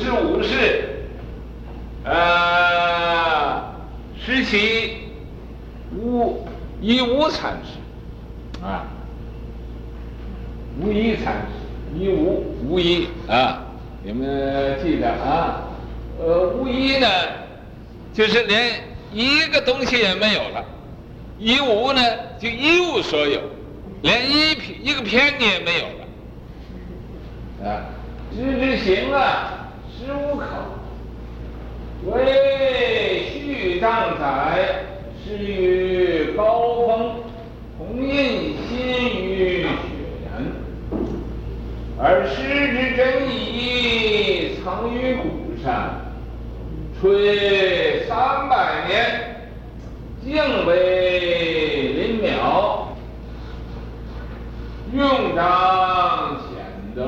十五世，呃，时期无一无禅师，啊，无一禅师，一无无一啊，你们记得啊？呃，无一呢，就是连一个东西也没有了，一无呢就一无所有，连一一个偏也没有了，啊，知之行啊，十五口，为序藏载，始于高峰，弘印心于雪岩，而诗之真意藏于古山。吹三百年，竟为林淼，用章显德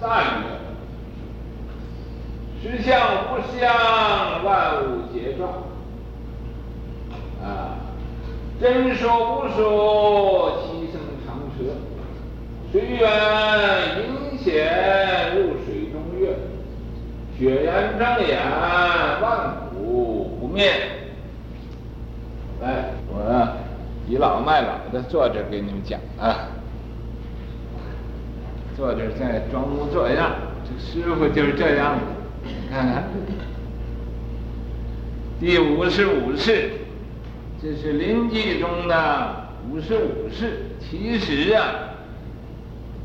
赞远，实相无相，万物皆状。啊，真说不说，其声长舌，水源隐显入水中月。雪岩张眼，万古不灭。来，我倚老卖老的坐着给你们讲啊，坐着在装模作样，这师傅就是这样的。你看看，第五十五世，这是临济中的五十五世。其实啊，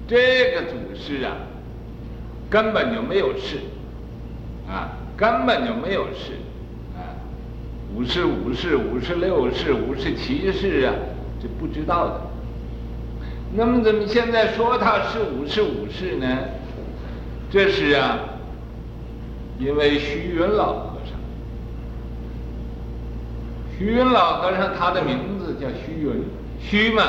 这个祖师啊，根本就没有世。啊，根本就没有世，啊，五十五世、五十六世、五十七世啊，这不知道的。那么怎么现在说他是五十五世呢？这是啊，因为虚云老和尚。虚云老和尚他的名字叫虚云，虚嘛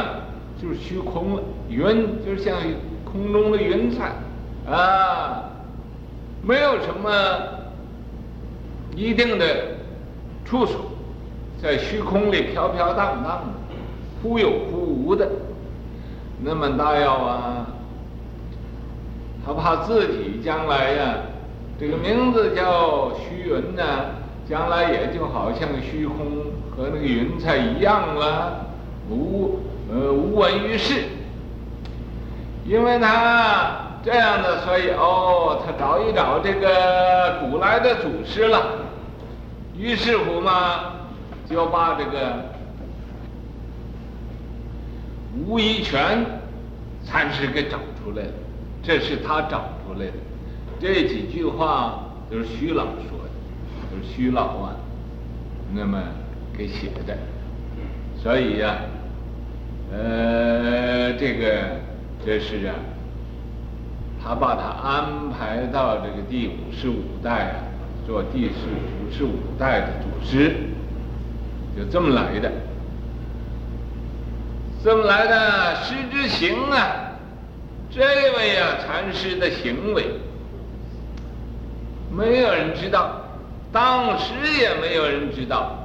就是虚空了，云就像空中的云彩，啊。没有什么一定的处所，在虚空里飘飘荡荡的，忽有忽无的。那么大药啊，他怕自己将来呀、这个名字叫虚云呢，将来也就好像虚空和那个云彩一样了，无呃无闻于世，因为他。这样的，所以哦，他找一找这个古来的祖师了，于是乎嘛，就把这个吴一全禅师给找出来了。这是他找出来的，这几句话都是徐老说的，都是徐老啊，那么给写的。所以呀、呃，这个这是啊。他把他安排到这个第五十五代啊，做第四五十五代的祖师，就这么来的。这么来的师之行啊，这位啊禅师的行为，没有人知道，当时也没有人知道，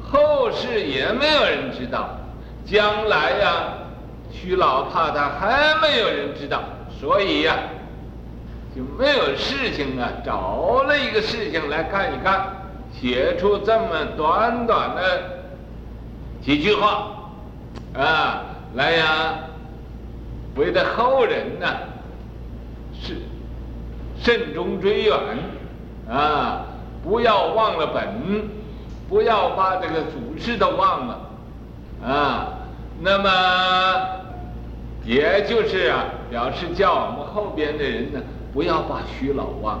后世也没有人知道，将来呀、啊，虚老怕他还没有人知道，所以呀、就没有事情啊，找了一个事情来看一看，写出这么短短的几句话，啊，来呀，为的后人呢，是慎终追远，啊，不要忘了本，不要把这个祖师都忘了，啊，那么也就是啊，表示叫我们后边的人呢。不要把徐老忘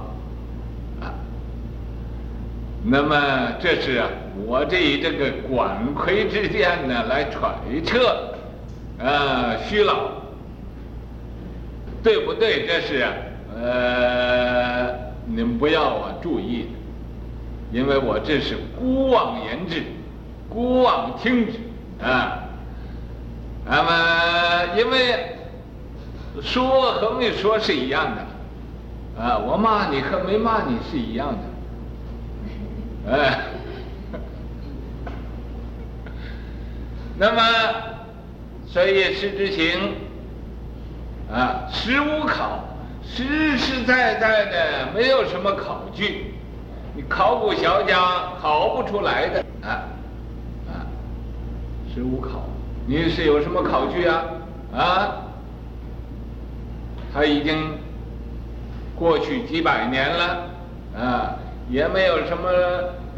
啊！那么这是啊，我这以这个管窥之见呢，来揣测啊，徐老对不对？这是啊，呃，你们不要啊注意，因为我这是姑妄言之，姑妄听之啊。那么，因为说和没说是一样的。啊，我骂你和没骂你是一样的，哎，那么，所以师之行，啊，实无考，实实在在的没有什么考据，你考古学家考不出来的啊啊，是无考。你是有什么考据啊？啊，他已经过去几百年了啊，也没有什么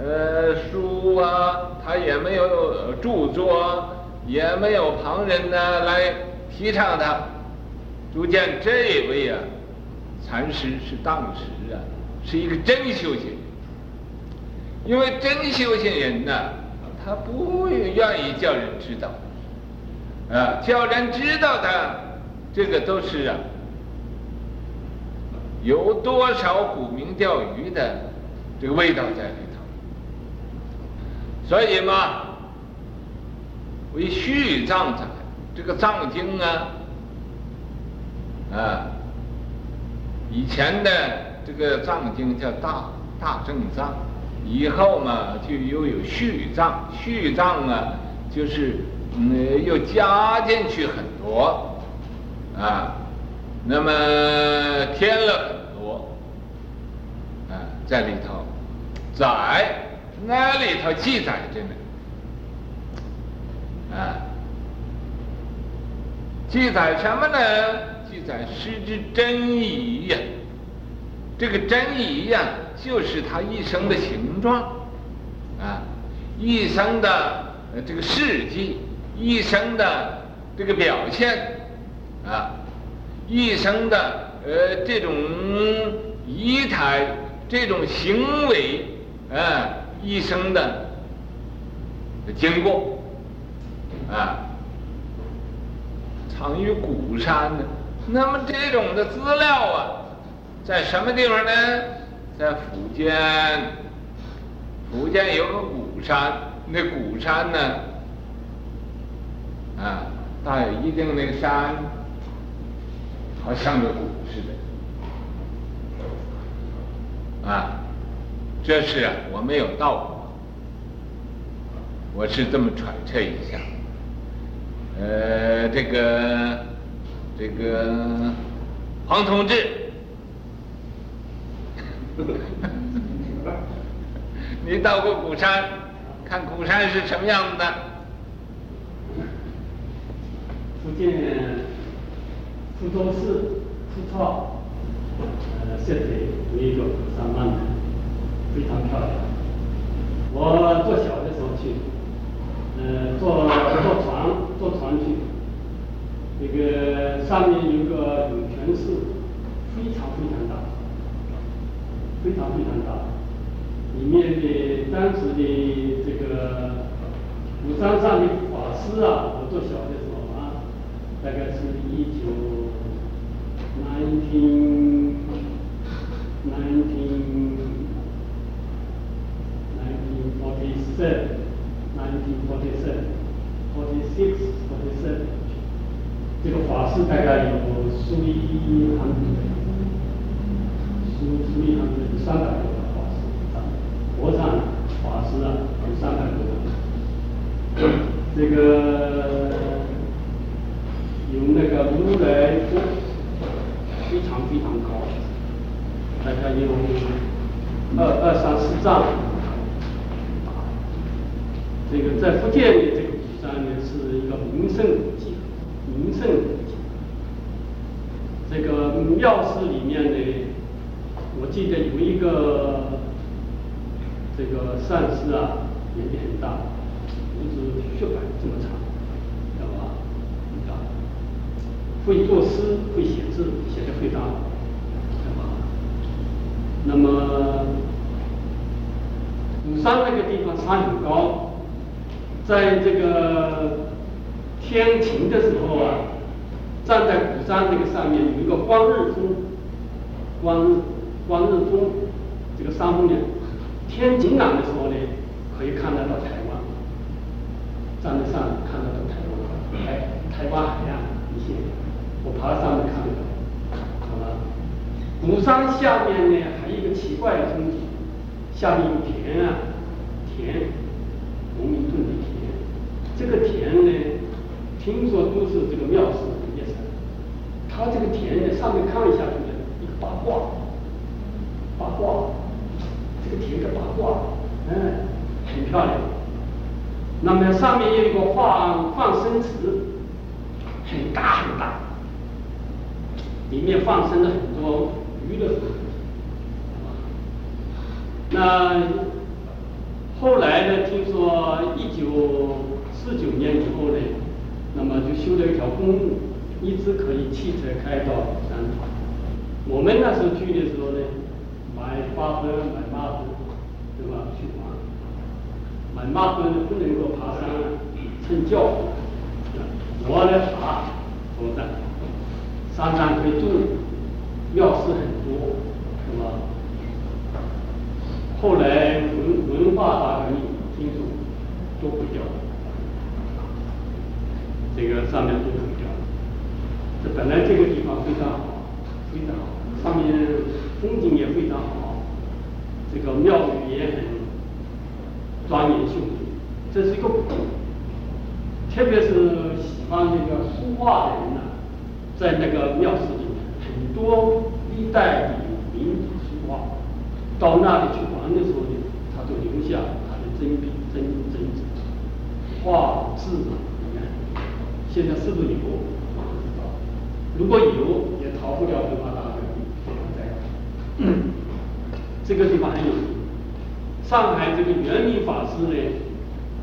呃书啊，他也没有著作，也没有旁人呢来提倡他。足见这位啊，禅师是当时啊，是一个真修行人。因为真修行人呢，他不愿意叫人知道。啊，叫人知道的，这个都是啊，有多少沽名钓誉的这个味道在里头。所以嘛，为续藏者，这个藏经啊，啊，以前的这个藏经叫大大正藏，以后嘛就又有续藏，续藏啊就是。嗯，又加进去很多，啊，那么添了很多，啊，在里头，在那里头记载着呢，啊，记载什么呢？在师之真仪呀，这个真仪呀，就是他一生的形状，啊，一生的这个事迹。一生的这个表现，啊，一生的呃这种仪态，这种行为，啊，一生的经过，啊，藏于鼓山呢。那么这种的资料啊，在什么地方呢？在福建，福建有个鼓山，那鼓山呢？啊，大有一定那个山，好像个鼓似的。啊，这是我没有到过，我是这么揣测一下。呃，这个这个黄同志，你到过鼓山，看鼓山是什么样子的？福建福州市福州，呃，设点有一个三万的，非常漂亮。我做小的时候去，呃，坐坐船坐船去，那个上面有个涌泉寺，非常非常大，非常非常大。里面的当时的这个鼓山上的法师啊，我做小的时候。大概是一九 nineteen nineteen nineteen forty seven nineteen forty seven forty six forty seven 法师大概有数一行字，数数一行字三百多个法师，和尚法师啊有三百多个，这个。有那个如来佛，非常非常高，大概有二二三十丈。这个在福建的这个古山呢，是一个名胜古迹，名胜这个庙寺里面呢，我记得有一个这个善师啊，年纪很大，就是血管这么长。会作诗，会写字，写的非常好，对吧？那么，武山那个地方山很高，在这个天晴的时候啊，站在鼓山这个上面有一个观日峰，观日观日峰这个山峰呢，天晴朗的时候呢，可以看得到台湾，站在上面看得到台湾，台台湾海岸一线。我爬到上面看到，好了。鼓山下面呢，还有一个奇怪的风景，下面有田啊，田，农民种的田。这个田呢，听说都是这个庙寺也是它这个田上面看一下就是一个八卦八卦这个田是八卦嗯很漂亮那么上面有一个放放生池很大很大。里面放生了很多鱼的那后来呢听说一九四九年以后呢那么就修了一条公路一直可以汽车开到鼓山。我们那时候去的时候呢，买花灯、买马灯，对吧？去玩。买马灯不能够爬山，乘轿。我呢爬，我在山上可以住，庙寺很多，是吧？后来文文化大革命，听说都毁掉了，这个上面都毁掉了。本来这个地方非常好，非常好，上面风景也非常好，这个庙宇也很庄严秀丽。这是一个古，特别是喜欢那个书画的人呢，在那个庙寺里面，很多历代的名书画，到那里去玩。的时候呢，他都留下他的真笔真真字画字嘛，你看，现在是不是有？如果有，也逃不了文化大革命。对不对？这个地方很有名。上海这个圆明法师呢，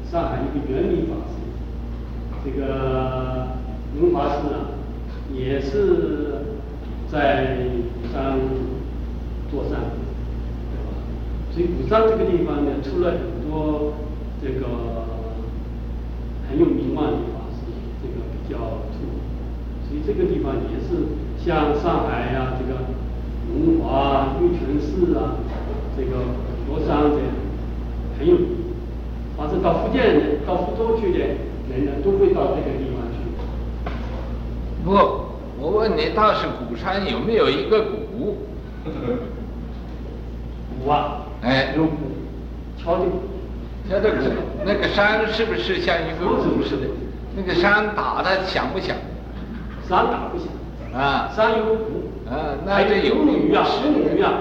上海一个圆明法师，这个文法师啊，也是在鼓山做善。所以鼓山这个地方呢，出了很多这个很有名望的法师，这个比较。所以这个地方也是像上海呀、啊，这个龙华、玉泉寺啊，这个佛山这样很有名。反正到福建人、到福州去的人呢，都会到这个地方去。不，我问你，倒是鼓山有没有一个鼓？鼓啊。哎，有鼓，敲的鼓，敲的鼓，那个山是不是像一个鼓似的？那个山打的响不响？山打不响。啊。山有鼓。啊，那这有木鱼啊，木鱼啊，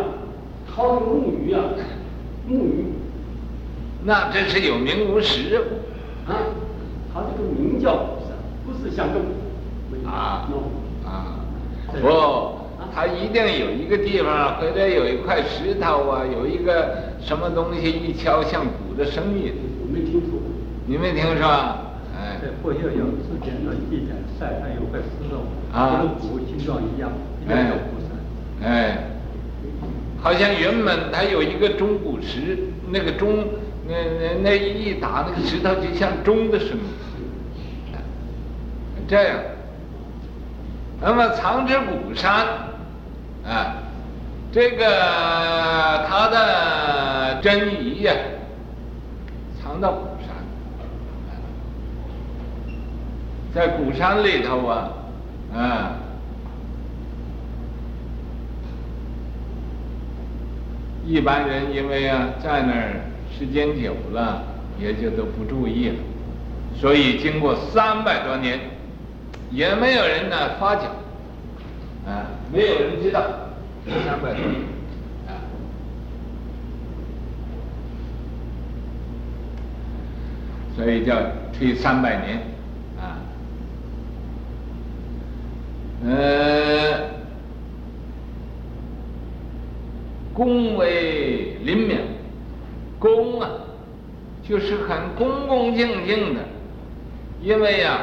敲的木鱼啊，木鱼。那真是有名无实。啊，它这个名叫鼓山，不是像个鼓。啊。啊。不。他一定有一个地方，或者有一块石头啊，有一个什么东西一敲像鼓的声音。我没听说过。你没听说？哎。在过去有之前的地点，晒上有块石头，跟鼓形状一样，叫鼓山。哎。好像原本它有一个钟鼓石，那个钟，那那那一打那个石头就像钟的声音。这样。那么藏之古山。啊，这个他的真仪呀，藏到鼓山，在古山里头啊，啊，一般人因为啊在那儿时间久了，也就都不注意了，所以经过三百多年，也没有人呢发觉。啊，没有人知道这，三百多年，啊，所以叫推三百年，啊，呃，恭为林庙，恭啊，就是很恭恭敬敬的，因为呀、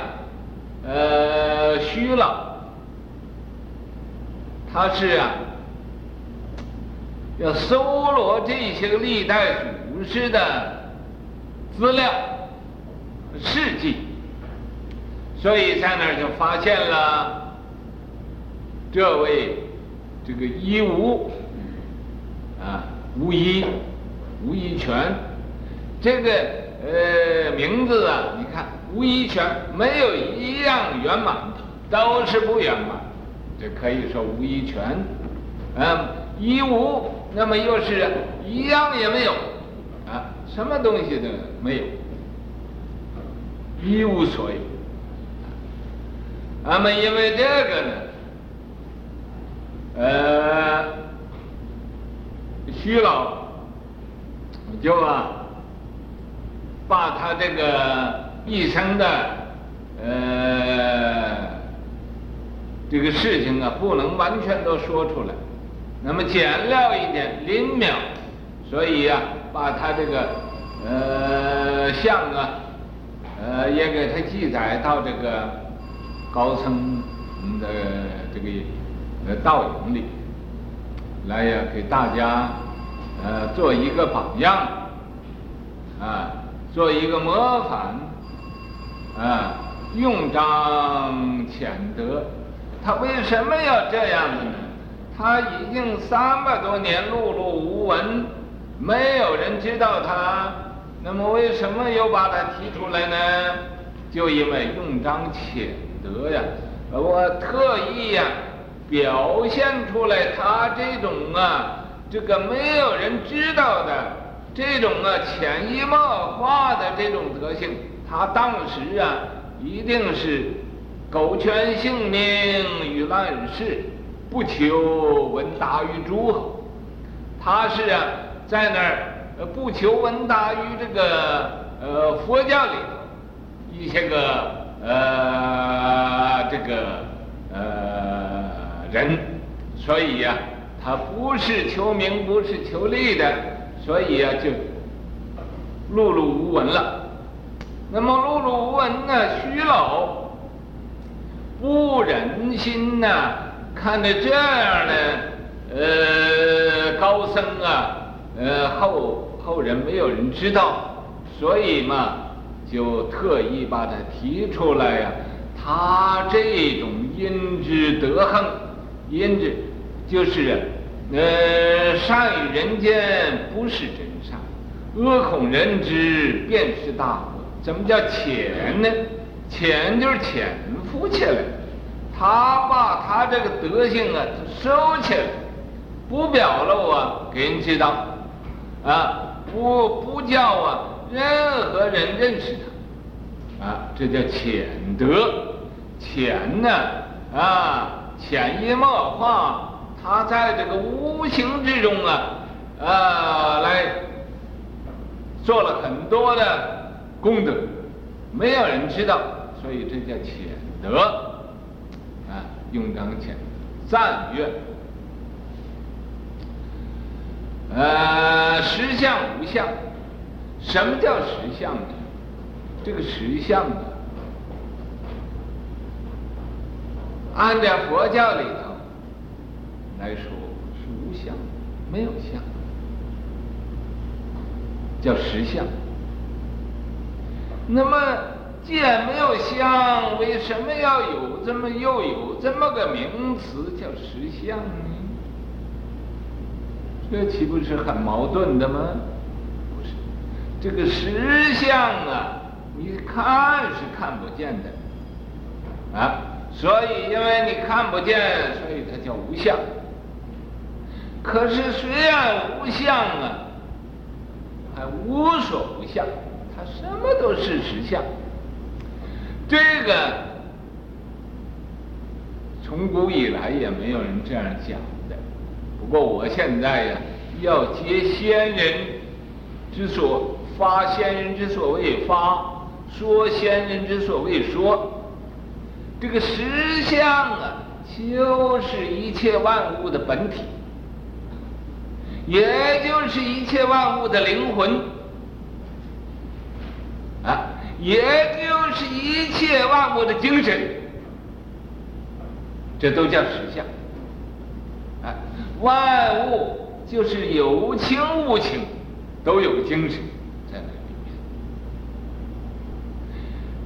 呃，虚了。他是啊，要搜罗这些历代祖师的资料、事迹，所以在那儿就发现了这位这个一无啊，无一，无一全，这个呃名字啊，你看无一全没有一样圆满的，都是不圆满。这可以说无一全，嗯，一无，那么又是一样也没有，啊，什么东西都没有，一无所有。那么因为这个呢，呃，虚老就啊把他这个一生的呃这个事情啊，不能完全都说出来，那么简略一点，零秒，所以、啊，把他这个呃像啊，呃也给他记载到这个高僧的这个呃道影里，来呀给大家呃做一个榜样啊。做一个模范，啊，用章遣德，他为什么要这样子呢？他已经三百多年碌碌无闻，没有人知道他，那么为什么又把他提出来呢？就因为用章遣德呀，我特意呀表现出来他这种啊，这个没有人知道的。这种啊潜移默化的这种德性，他当时啊一定是苟全性命于乱世，不求闻达于诸侯。他是啊在那儿不求闻达于这个呃佛教里头一些个呃这个呃人，所以呀、他不是求名，不是求利的。所以啊，就碌碌无闻了。那么碌碌无闻呢，虚老不忍心呐，看着这样的呃高僧啊，呃后后人没有人知道，所以嘛，就特意把他提出来呀、他这种阴之德行，因之就是。呃，善与人间不是真善，恶恐人知便是大恶。怎么叫潜呢？潜就是潜伏起来，他把他这个德性啊收起来，不表露啊给人知道，啊，不不叫啊任何人认识他，啊，这叫潜德，潜呢啊潜移默化。他在这个无形之中啊，啊，来做了很多的功德，没有人知道，所以这叫潜德，啊，用章遣赞曰，呃，实相无相，什么叫实相呢？这个实相呢，按照佛教里头。来说是无相，没有相，叫实相。那么既然没有相，为什么要有这么又有这么个名词叫实相呢？这岂不是很矛盾的吗？不是，这个实相啊，你看是看不见的，啊，所以因为你看不见，所以它叫无相。可是虽然无相啊，还无所不相，它什么都是实相。这个从古以来也没有人这样讲的。不过我现在呀，要接先人之所发，先人之所谓发，说先人之所谓说。这个实相啊，就是一切万物的本体。也就是一切万物的灵魂，啊，也就是一切万物的精神，这都叫实相。啊，万物就是有情无情，都有精神在那里面。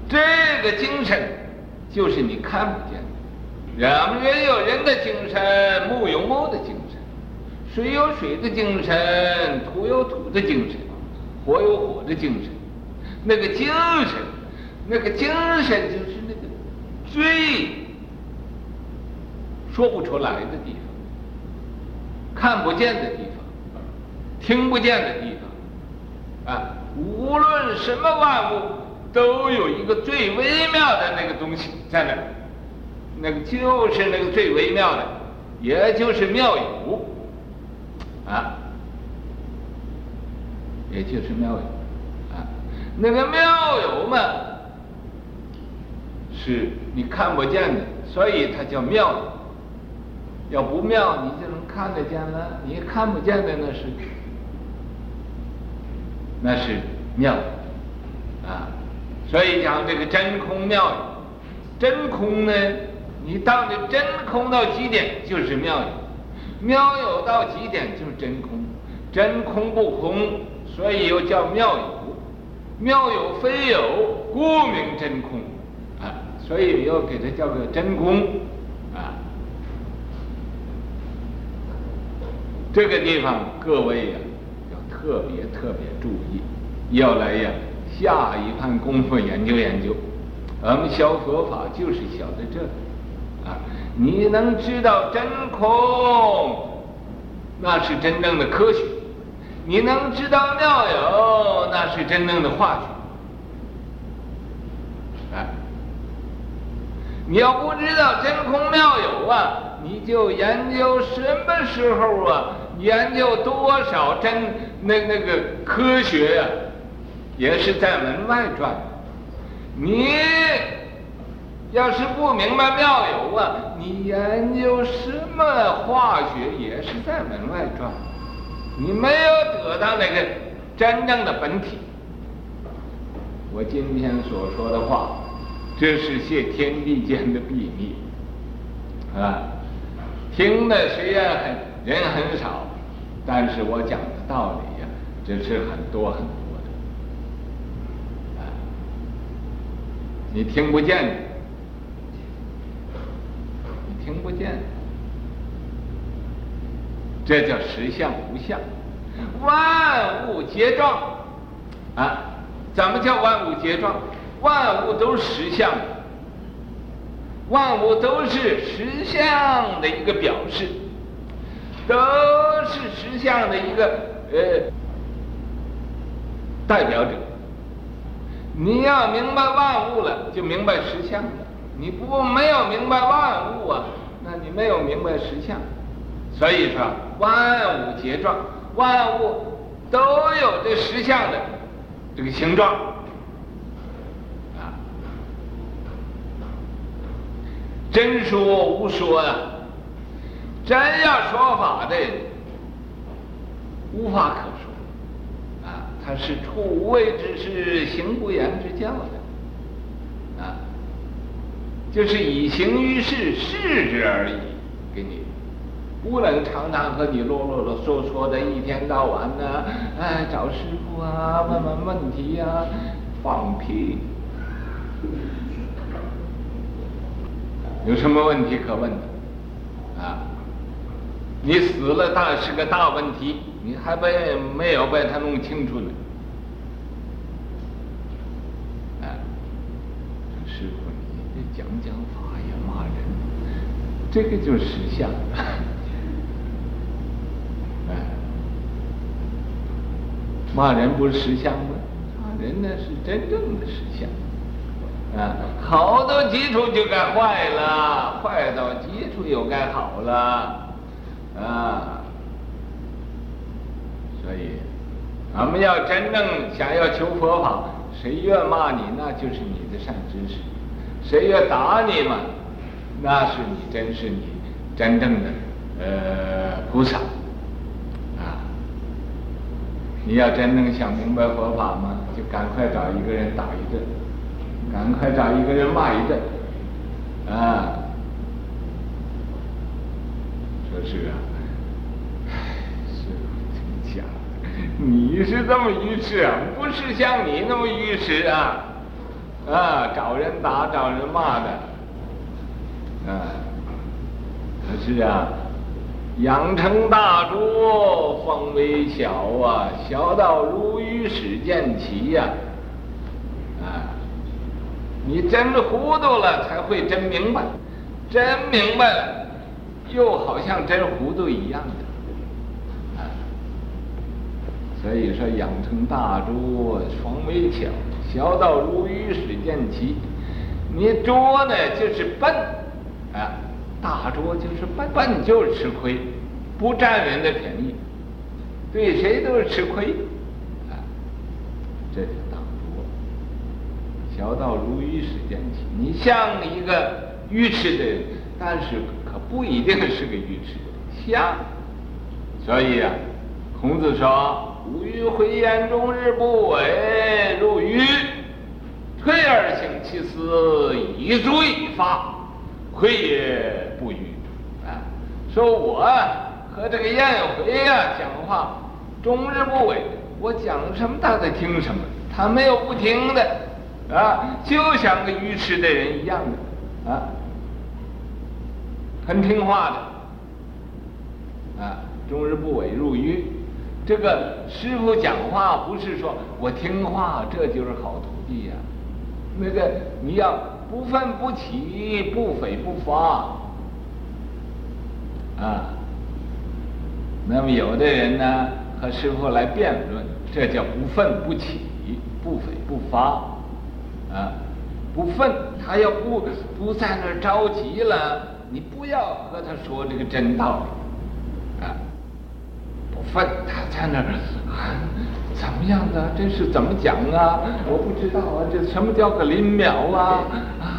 这个精神就是你看不见的，人有人的精神，木有木的精神。水有水的精神，土有土的精神，火有火的精神。那个精神，那个精神就是那个最说不出来的地方，看不见的地方，听不见的地方。啊，无论什么万物，都有一个最微妙的那个东西在那儿，那个就是那个最微妙的，也就是妙有。啊，也就是妙有，啊，那个妙有嘛，是你看不见的，所以它叫妙。要不妙，你就能看得见了。你看不见的那是，那是妙啊。所以讲这个真空妙有，真空呢，你到了真空到极点就是妙有，妙有到极点就是真空，真空不空，所以又叫妙有。妙有非有，故名真空啊。所以又给它叫个真空啊。这个地方各位呀，要特别特别注意，要来呀下一番功夫研究研究。我们学佛法就是晓得这，啊，你能知道真空，那是真正的科学；你能知道妙有，那是真正的化学。啊，你要不知道真空妙有啊，你就研究什么时候啊？研究多少真那那个科学呀、啊，也是在门外转。你要是不明白妙有啊，你研究什么化学也是在门外转。你没有得到那个真正的本体。我今天所说的话，这是谢天地间的秘密啊，听的虽然很人很少。但是我讲的道理呀，这是很多很多的，啊，你听不见，你听不见，这叫实相无相，万物皆状，啊，怎么叫万物皆状？万物都是实相，万物都是实相的一个表示。都是实相的一个呃代表者。你要明白万物了，就明白实相。你不没有明白万物啊，那你没有明白实相。所以说，万物皆状，万物都有这实相的这个形状啊。真说无说啊。真要说法的，无法可说，他是处无为之事，行不言之教的，啊，就是以行于事，事之而已，给你，不能常常和你啰啰啰嗦嗦的，一天到晚呢，哎，找师傅啊，问问问题呀，啊，放屁，有什么问题可问的，啊？你死了，大是个大问题，你还没没有把它弄清楚呢。哎，师傅，你讲讲法呀，骂人，这个就是实相。哎，骂人不是实相吗？骂人那是真正的实相。啊，好到基础就该坏了，坏到基础又该好了。啊，所以，俺们要真正想要求佛法，谁越骂你，那就是你的善知识；谁越打你嘛，那是你真是你真正的呃菩萨。啊，你要真正想明白佛法嘛，就赶快找一个人打一顿，赶快找一个人骂一顿，啊。说是啊，唉，师父真假，你是这么愚痴啊？不是像你那么愚痴啊！啊，找人打，找人骂的，啊，可是啊，养成大拙，方为小啊，小到如鱼始见奇呀！啊，你真糊涂了，才会真明白，真明白了。又好像真糊涂一样的，啊，所以说养成大拙，方为晓，晓到如鱼始见奇。你拙呢，就是笨，啊，大拙就是笨，笨就是吃亏，不占人的便宜，对谁都是吃亏，啊，这叫大拙。小到如鱼似将起。你像一个愚痴的人，但是可不一定是个愚痴的，像。所以啊，孔子说：“吾欲回焉，终日不为，如鱼。退而行其思，以足以发，回也不愚。”啊，说我和这个颜回呀讲话，终日不为，我讲什么他在听什么，他没有不听的，啊，就像个愚痴的人一样的，啊，很听话的，啊。终日不为如鱼，这个师傅讲话不是说我听话，这就是好徒弟呀、那个你要不愤不启，不悱不发啊。那么有的人呢和师傅来辩论，这叫不愤不启，不悱不发啊。不愤，他要不不在那着急了，你不要和他说这个真道理。分他在那儿，怎么样的？这是怎么讲啊？我不知道啊。这什么叫个林苗啊？啊，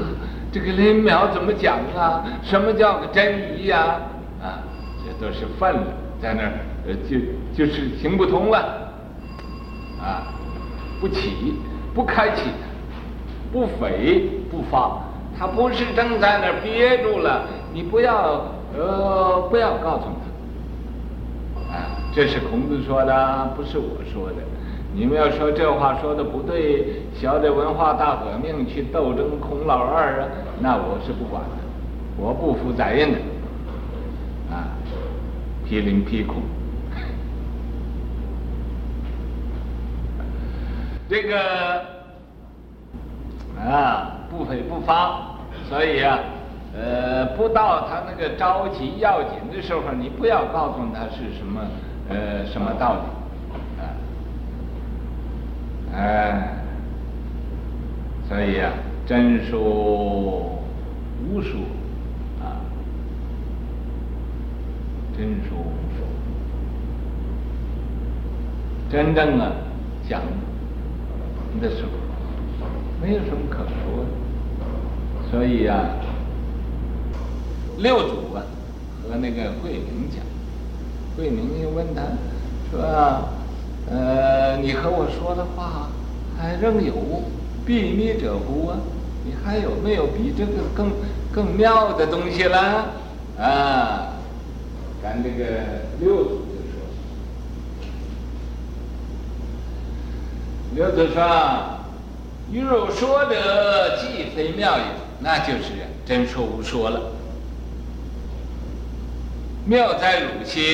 这个林苗怎么讲啊？什么叫个真义呀？啊，这都是分了，在那儿呃，就就是行不通了。啊，不起，不开启，不悱不发，他不是正在那儿憋住了，你不要呃，不要告诉他。这是孔子说的，不是我说的。你们要说这话说的不对，小的文化大革命去斗争孔老二啊，那我是不管的，我不负责任的。啊，批林批孔，这个啊不悱不发，所以啊。呃，不到他那个着急要紧的时候，你不要告诉他是什么，呃，什么道理，啊，哎，所以啊，真说无说，啊，真说无说，真正啊讲的时候，没有什么可说的，所以啊。六祖啊，和那个慧明讲，慧明又问他，说，呃，你和我说的话，还仍有秘密者乎啊？你还有没有比这个更更妙的东西了？啊，咱这个六祖就说，六祖说，于汝说者，既非妙也，那就是真说无说了。妙在汝心，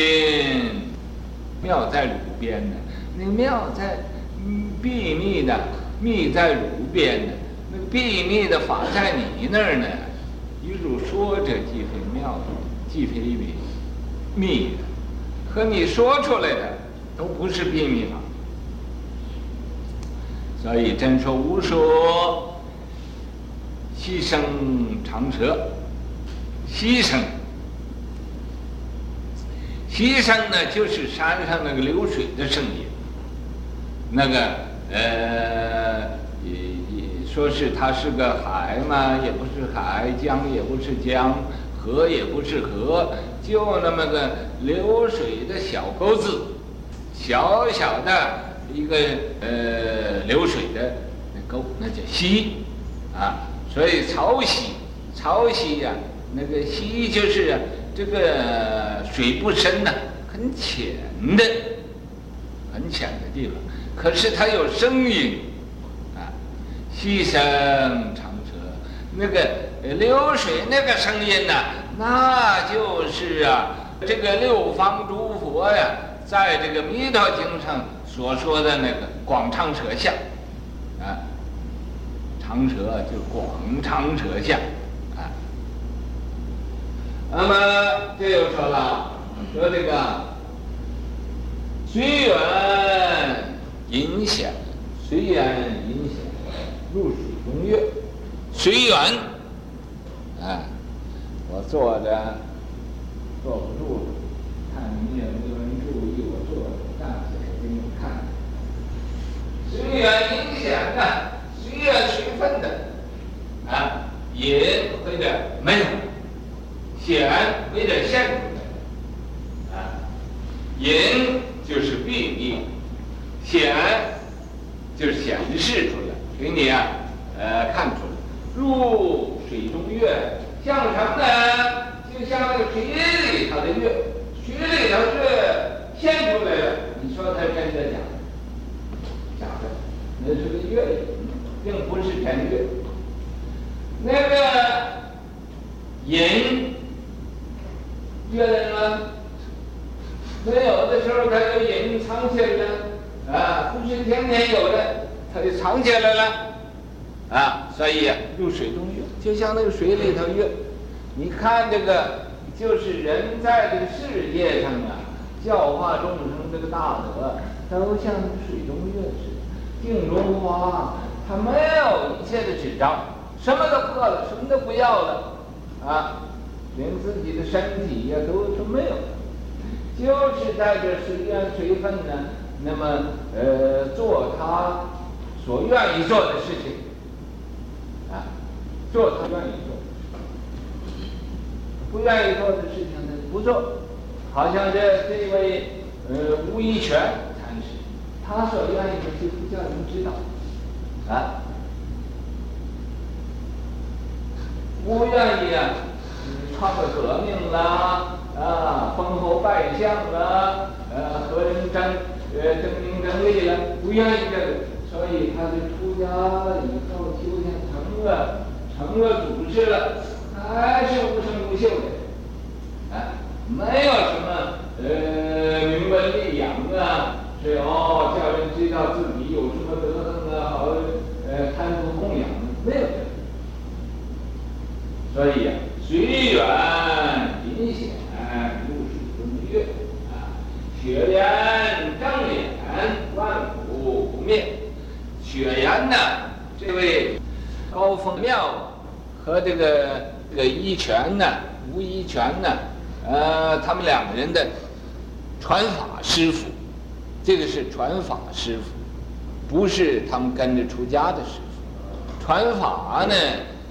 妙在汝边呢。那个妙在秘密的，密在汝边呢。那个秘密的法在你那儿呢。与汝说者，即非妙，即非秘密的，和你说出来的都不是秘密法。所以真说无说，牺牲长蛇，牺牲。溪声呢，就是山上那个流水的声音。那个呃，也也说是它是个海嘛，也不是海；江也不是江；河也不是河，就那么个流水的小沟子，小小的一个呃流水的那沟，那叫溪啊。所以潮汐，潮汐呀，那个溪就是。这个水不深呐，很浅的，很浅的地方。可是它有声音，啊，溪声长蛇，那个流水那个声音呐，那就是啊，这个六方诸佛呀，在这个《弥陀经》上所说的那个广长舌相，啊，长舌就广长舌相。那么这又说了说这个随缘影响随缘影响入水中月随缘唉我坐着坐不住了看你们有没有人注意我坐着站起来给你们看看随缘影响的随缘区分的啊也亏的没有。显没点线出来啊银就是病因显就是显示出来给你啊呃看出来。入水中月像什么呢就像那个水里头的月水里头是现出来的你说它真的假的？假的那是个月并不是真月。那个银月亮呢？没有的时候，它就隐藏起来了，啊，不是天天有的，它就藏起来了，啊，所以入水中月，就像那个水里头月。你看这个，就是人在这个世界上啊，教化众生这个大德，都像水中月似的，镜中花，他没有一切的执着，什么都破了，什么都不要了，啊，连自己的身体呀、都都没有。就是在这随缘随分呢，那么呃做他所愿意做的事情，啊，做他愿意做，不愿意做的事情呢不做。好像这这位呃吴一全禅师，他所愿意的就不叫人知道，啊，不愿意啊，创个革命啦。啊，封侯拜相了，呃，和人争，呃，争名争利了，不愿意这个，所以他就出家了以后，修行成了，成了祖师了，还是无声无息的，啊，没有什么呃名闻利养啊，是哦，叫人知道自己有什么德行啊，好呃贪图供养，没有这个，所以呀、啊，随缘隐显。入水中月啊，雪岩正脸，万古不灭。雪岩呢，这位高风妙和这个这个一拳呢，吴一拳呢，呃，他们两个人的传法师傅，这个是传法师傅，不是他们跟着出家的师傅。传法呢，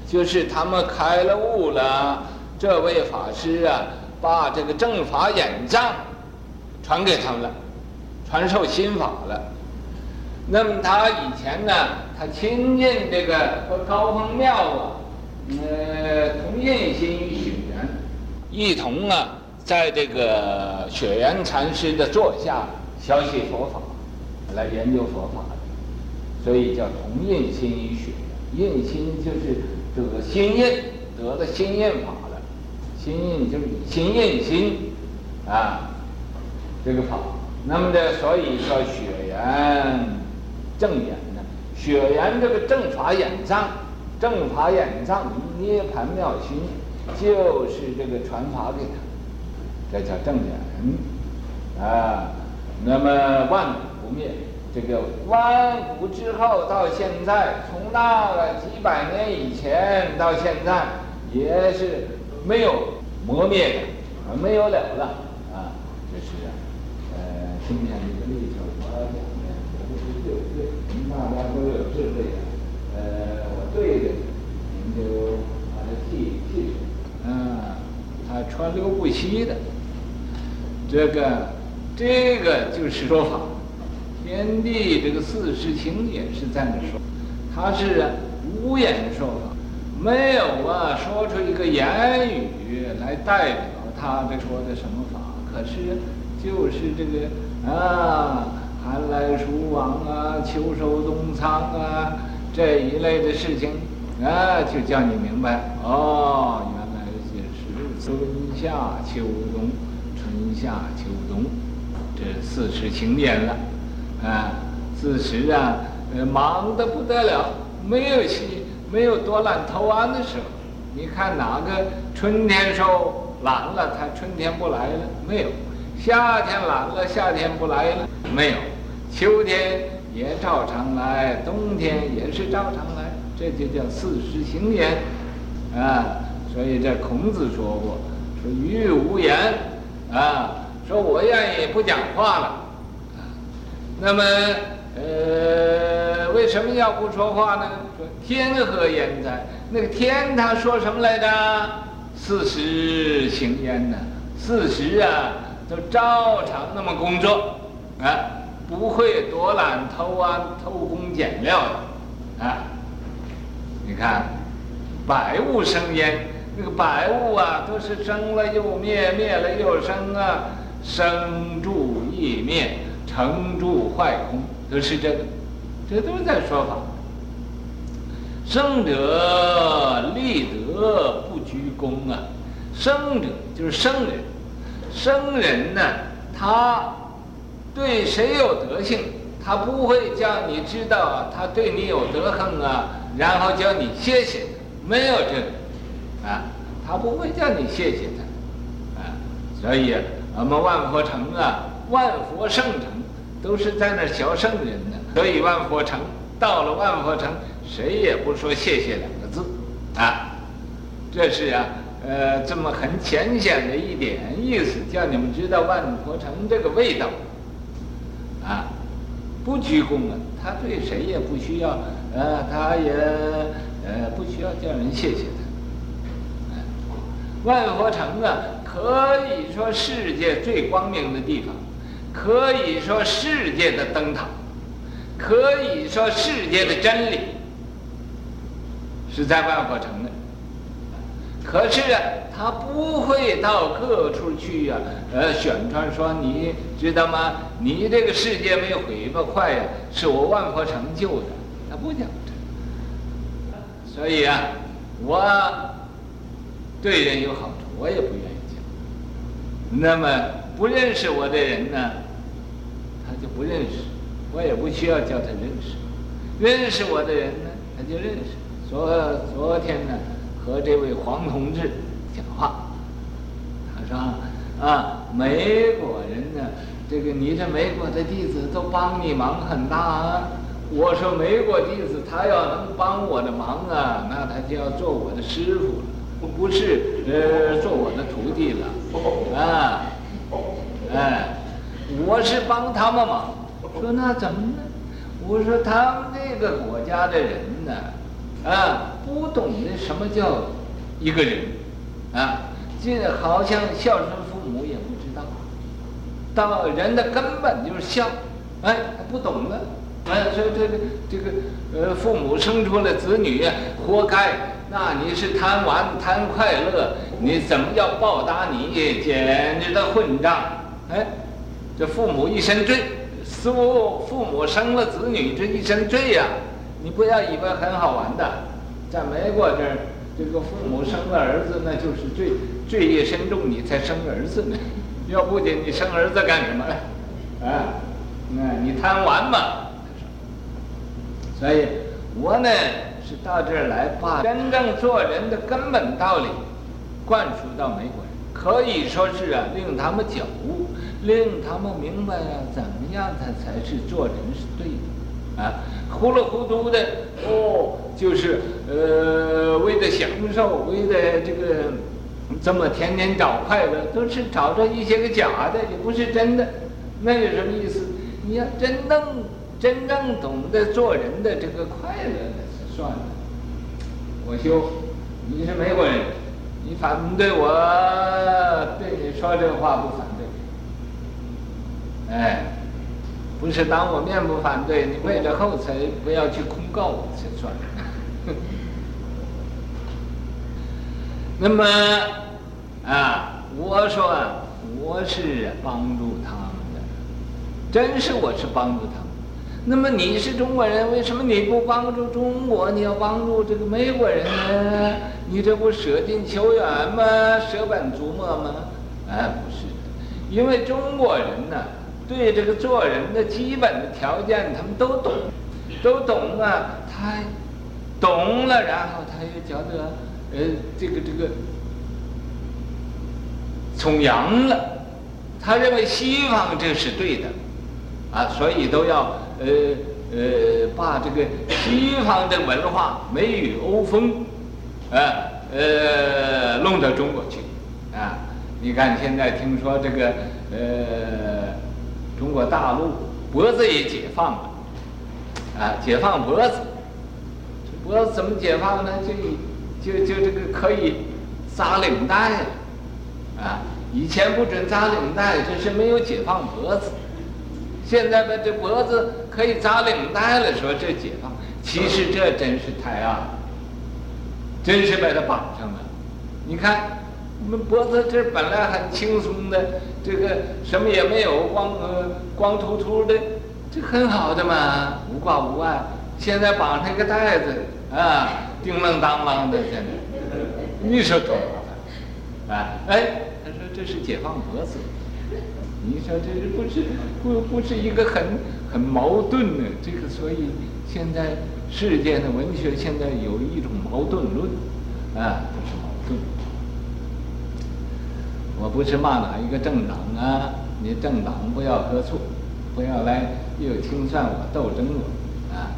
就是他们开了悟了，这位法师啊。把这个正法眼藏传给他们了，传授心法了。那么他以前呢，他亲近这个高峰庙啊，呃，同印心于雪岩，一同啊，在这个雪岩禅师的座下学习佛法，来研究佛法，所以叫同印心于雪岩。印心就是这个心印，得了心印法了。心印就是心印心，啊，这个法。那么呢，所以说血缘正眼呢，血缘这个正法眼藏，正法眼藏涅槃妙心，就是这个传法给他，这叫正眼，啊。那么万古不灭，这个万古之后到现在，从那个几百年以前到现在，也是没有。磨灭的，啊，没有了了，啊，这是，呃，今天这个例子我讲的，我不知对不对，您大家都有智慧的，呃，我对的，您就把它记记住，啊，它川流不息的，这个这个就是说法，天地这个四时情也是在那说，它是无言说法。没有啊，说出一个言语来代表他这说的什么法，可是就是这个啊，寒来暑往啊，秋收冬藏啊这一类的事情啊，就叫你明白哦，原来就是春夏秋冬，春夏秋冬这四时情年了啊，四时啊，忙得不得了，没有气。没有多懒投安的时候，你看哪个春天时候懒了，他春天不来了？没有。夏天懒了，夏天不来了？没有。秋天也照常来，冬天也是照常来，这就叫四时行焉啊。所以这孔子说过，说予无言啊，说我愿意不讲话了。那么呃，为什么要不说话呢？天何言哉？那个天他说什么来着？四时行焉呢？四时啊，都照常那么工作，啊，不会躲懒偷安、偷工减料的，啊，你看，百物生焉，那个百物啊，都是生了又灭，灭了又生啊，生住异灭，成住坏空，都是这个，这都是在说法。圣者立德不居功啊，圣者就是圣人，圣人呢，他对谁有德性，他不会叫你知道他对你有德行啊，然后叫你谢谢，没有这个，啊，他不会叫你谢谢他，啊，所以我们万佛城啊，万佛圣城都是在那小圣人呢，所以万佛城到了万佛城。谁也不说谢谢两个字，啊，这是啊，呃，这么很浅显的一点意思，叫你们知道万佛城这个味道，啊，不鞠躬啊，他对谁也不需要，呃，他也呃不需要叫人谢谢他，万佛城啊，可以说世界最光明的地方，可以说世界的灯塔，可以说世界的真理。是在万佛城的，可是，他不会到各处去呀、啊，呃，宣传说你知道吗？你这个世界没有毁不快呀，是我万佛成就的，他不讲这。所以啊，我对人有好处，我也不愿意讲。那么不认识我的人呢，他就不认识，我也不需要叫他认识。认识我的人呢，他就认识。昨昨天呢，和这位黄同志讲话，他说啊，美国人呢，这个你这美国的弟子都帮你忙很大啊。我说美国弟子他要能帮我的忙啊，那他就要做我的师傅了，不是呃做我的徒弟了啊。哎，我是帮他们忙。说那怎么呢？我说他们这个国家的人呢？啊，不懂得什么叫一个人，啊，这好像孝顺父母也不知道，到人的根本就是孝，哎，他不懂了，哎，说这个这个呃，父母生出了子女，活该，那你是贪玩贪快乐，你怎么要报答你？简直的混账！哎，这父母一身罪，父父母生了子女这一身罪呀。你不要以为很好玩的，在美国这儿，这个父母生了儿子，那就是罪罪业深重，你才生儿子呢。要不然你生儿子干什么？啊，那你贪玩嘛。所以，我呢是到这儿来把真正做人的根本道理灌输到美国人，可以说是啊，令他们觉悟，令他们明白，怎么样他才是做人是对的，啊。糊里糊涂的哦，就是呃，为了享受，为了这个，这么天天找快乐，都是找着一些个假的，也不是真的。那有什么意思？你要真正真正懂得做人的这个快乐，那是算了。我修，你是美国人，你反对我，对你说这话不反？哎。不是当我面不反对，你为了后才不要去控告我才算。那么啊，我说我是帮助他们的，真是我是帮助他们。那么你是中国人，为什么你不帮助中国？你要帮助这个美国人呢？你这不舍近求远吗？舍本逐末吗？哎，不是的，因为中国人呢。对这个做人的基本的条件，他们都懂，都懂啊。他懂了，然后他又觉得，呃，这个这个崇洋了。他认为西方这是对的，啊，所以都要呃呃把这个西方的文化美与欧风，啊呃弄到中国去，啊，你看现在听说这个呃。中国大陆脖子也解放了，啊，解放脖子，脖子怎么解放呢？就就就这个可以扎领带，啊，以前不准扎领带，这是没有解放脖子。现在把这脖子可以扎领带了，说这解放，其实这真是太暗，真是把它绑上了。你看，我们脖子这本来很轻松的，这个什么也没有，光呃光秃秃的，这很好的嘛，无挂无碍。现在绑上一个带子，啊，叮当当啷的现在，你说多麻烦啊？哎，他说这是解放脖子，你说这是不是不不是一个很很矛盾的这个？所以现在世界的文学现在有一种矛盾论，啊，不是矛盾。我不是骂哪一个政党啊，你政党不要喝醋，不要来又清算我、斗争我，啊，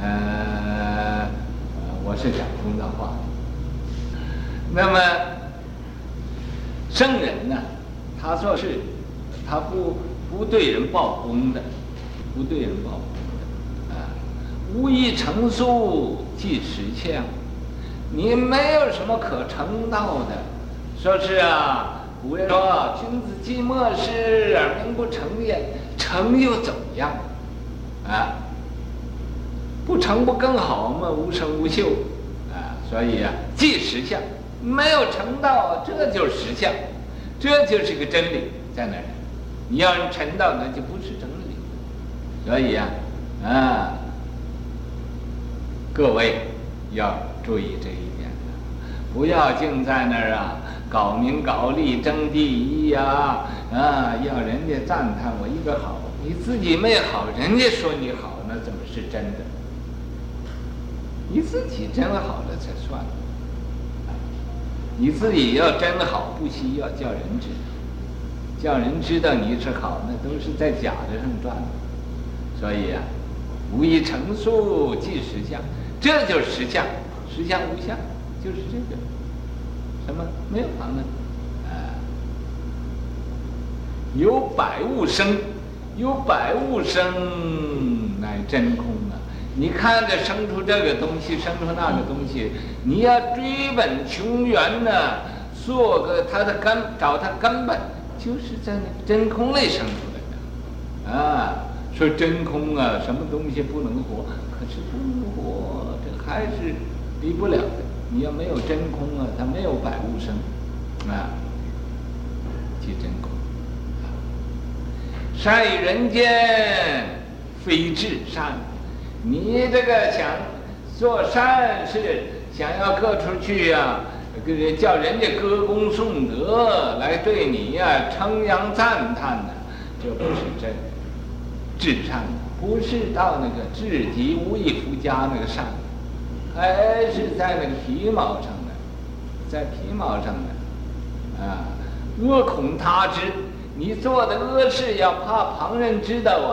呃，我是讲公道话。那么圣人呢，他说是，他不不对人报功的，不对人报功的，啊，无以成数即实相，你没有什么可成道的，说是啊。古人说：“君子既莫失而名不成也，成又怎么样？啊，不成不更好吗？无成无秀，啊，所以啊，即实相，没有成道，这就是实相，这就是个真理在哪儿？你要是成道，那就不是真理。所以啊，啊，各位要注意这一点，不要净在那儿啊。”搞名搞利争第一呀，啊，要人家赞叹我一个好，你自己没好，人家说你好，那怎么是真的？你自己真好了才算。你自己要真好，不需要叫人知道，叫人知道你是好，那都是在假的上转。所以啊，无以成数即实相，这就是实相，实相无相，就是这个。什么没有旁呢？啊，有百物生，有百物生，乃真空啊！你看着生出这个东西，生出那个东西，你要追本穷源呢，做个它的根，找它根本，就是在那真空内生出来的。啊，说真空啊，什么东西不能活？可是不能活，这还是比不了的。你要没有真空啊，它没有百物生，啊，即真空。善与人间，非至善。你这个想做善事，想要各处去呀、啊，叫人家歌功颂德来对你呀、称扬赞叹的，这不是真至善，不是到那个至极无以复加那个善。还是在那个皮毛上的，在皮毛上的，啊，恶恐他知，你做的恶事要怕旁人知道啊，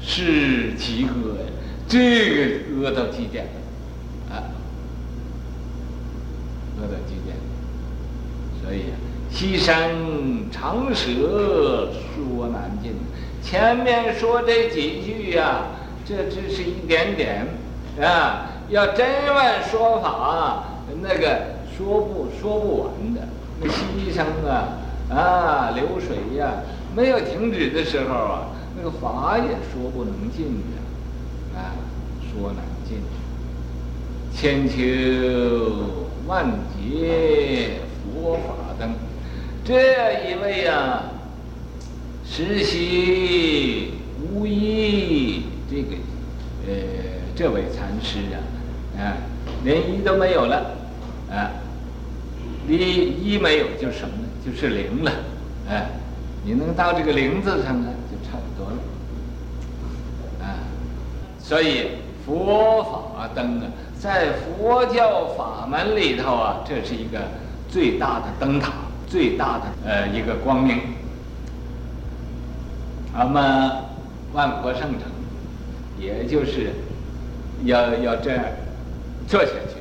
是极恶呀，这个恶到极点了，啊，恶到极点，所以啊，西山长蛇说难尽，前面说这几句呀、这只是一点点。啊，要真问说法，那个说不说不完的。那溪声啊，啊，流水呀、没有停止的时候啊，那个法也说不能尽的，啊，说难尽。千秋万劫佛法灯，这一位啊，实习无一这个，呃。这位禅师啊，啊，连一都没有了，啊，你一没有就什么呢？就是零了，啊，你能到这个零字上呢，就差不多了，啊，所以佛法灯啊，在佛教法门里头啊，这是一个最大的灯塔，最大的呃一个光明。那么万国圣城，也就是。要要这样做下去。